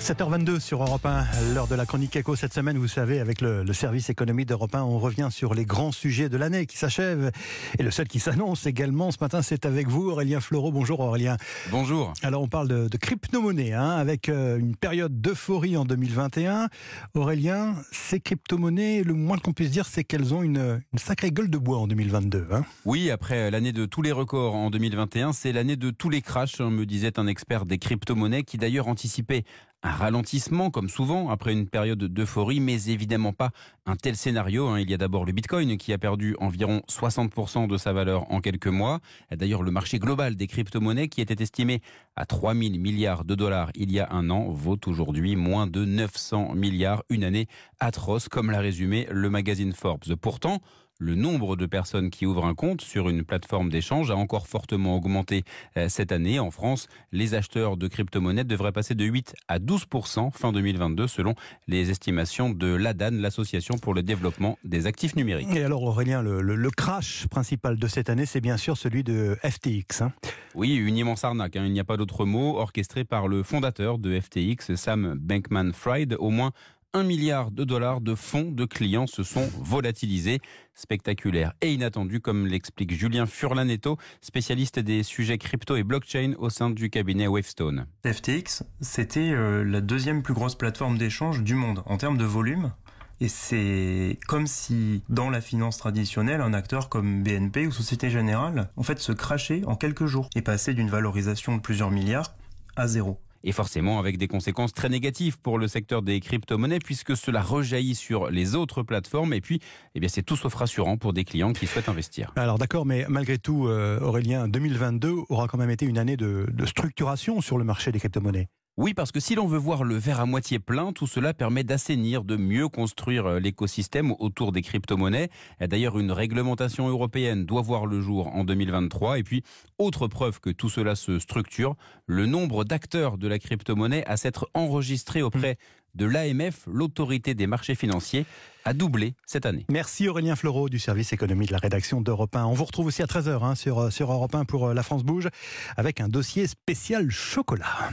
7h22 sur Europe 1, l'heure de la chronique éco cette semaine, vous savez, avec le, le service économie d'Europe 1, on revient sur les grands sujets de l'année qui s'achèvent. Et le seul qui s'annonce également ce matin, c'est avec vous, Aurélien Fleureau. Bonjour Aurélien. Bonjour. Alors on parle de, de crypto-monnaies, hein, avec euh, une période d'euphorie en 2021. Aurélien, ces crypto-monnaies, le moins qu'on puisse dire, c'est qu'elles ont une, une, sacrée gueule de bois en 2022. Hein. Oui, après l'année de tous les records en 2021, c'est l'année de tous les crashs, me disait un expert des crypto-monnaies qui d'ailleurs anticipait un ralentissement, comme souvent, après une période d'euphorie, mais évidemment pas un tel scénario. Hein. Il y a d'abord le Bitcoin qui a perdu environ 60% de sa valeur en quelques mois. D'ailleurs, le marché global des crypto-monnaies, qui était estimé à 3 000 milliards de dollars il y a un an, vaut aujourd'hui moins de 900 milliards. Une année atroce, comme l'a résumé le magazine Forbes. Pourtant, le nombre de personnes qui ouvrent un compte sur une plateforme d'échange a encore fortement augmenté euh, cette année. En France, les acheteurs de crypto-monnaies devraient passer de 8 à 12% fin 2022 selon les estimations de l'ADAN, l'Association pour le développement des actifs numériques. Et alors Aurélien, le, le, le crash principal de cette année, c'est bien sûr celui de FTX. Hein. Oui, une immense arnaque, hein, il n'y a pas d'autre mot, orchestré par le fondateur de FTX, Sam Bankman-Fried. Au moins 1 milliard de dollars de fonds de clients se sont volatilisés. Spectaculaire et inattendu, comme l'explique Julien Furlanetto, spécialiste des sujets crypto et blockchain au sein du cabinet Wavestone. FTX, c'était euh, la deuxième plus grosse plateforme d'échange du monde en termes de volume. Et c'est comme si, dans la finance traditionnelle, un acteur comme BNP ou Société Générale, en fait, se crachait en quelques jours et passait d'une valorisation de plusieurs milliards à zéro et forcément avec des conséquences très négatives pour le secteur des crypto-monnaies puisque cela rejaillit sur les autres plateformes et puis eh c'est tout sauf rassurant pour des clients qui souhaitent investir. Alors d'accord, mais malgré tout, euh, Aurélien, 2022 aura quand même été une année de, de structuration sur le marché des crypto-monnaies. Oui, parce que si l'on veut voir le verre à moitié plein, tout cela permet d'assainir, de mieux construire l'écosystème autour des crypto-monnaies. D'ailleurs, une réglementation européenne doit voir le jour en 2023. Et puis, autre preuve que tout cela se structure, le nombre d'acteurs de la crypto-monnaie à s'être enregistré auprès de l'AMF, l'autorité des marchés financiers, a doublé cette année. Merci Aurélien Fleureau du service économie de la rédaction d'Europe 1. On vous retrouve aussi à 13h hein, sur, sur Europe 1 pour La France Bouge avec un dossier spécial chocolat.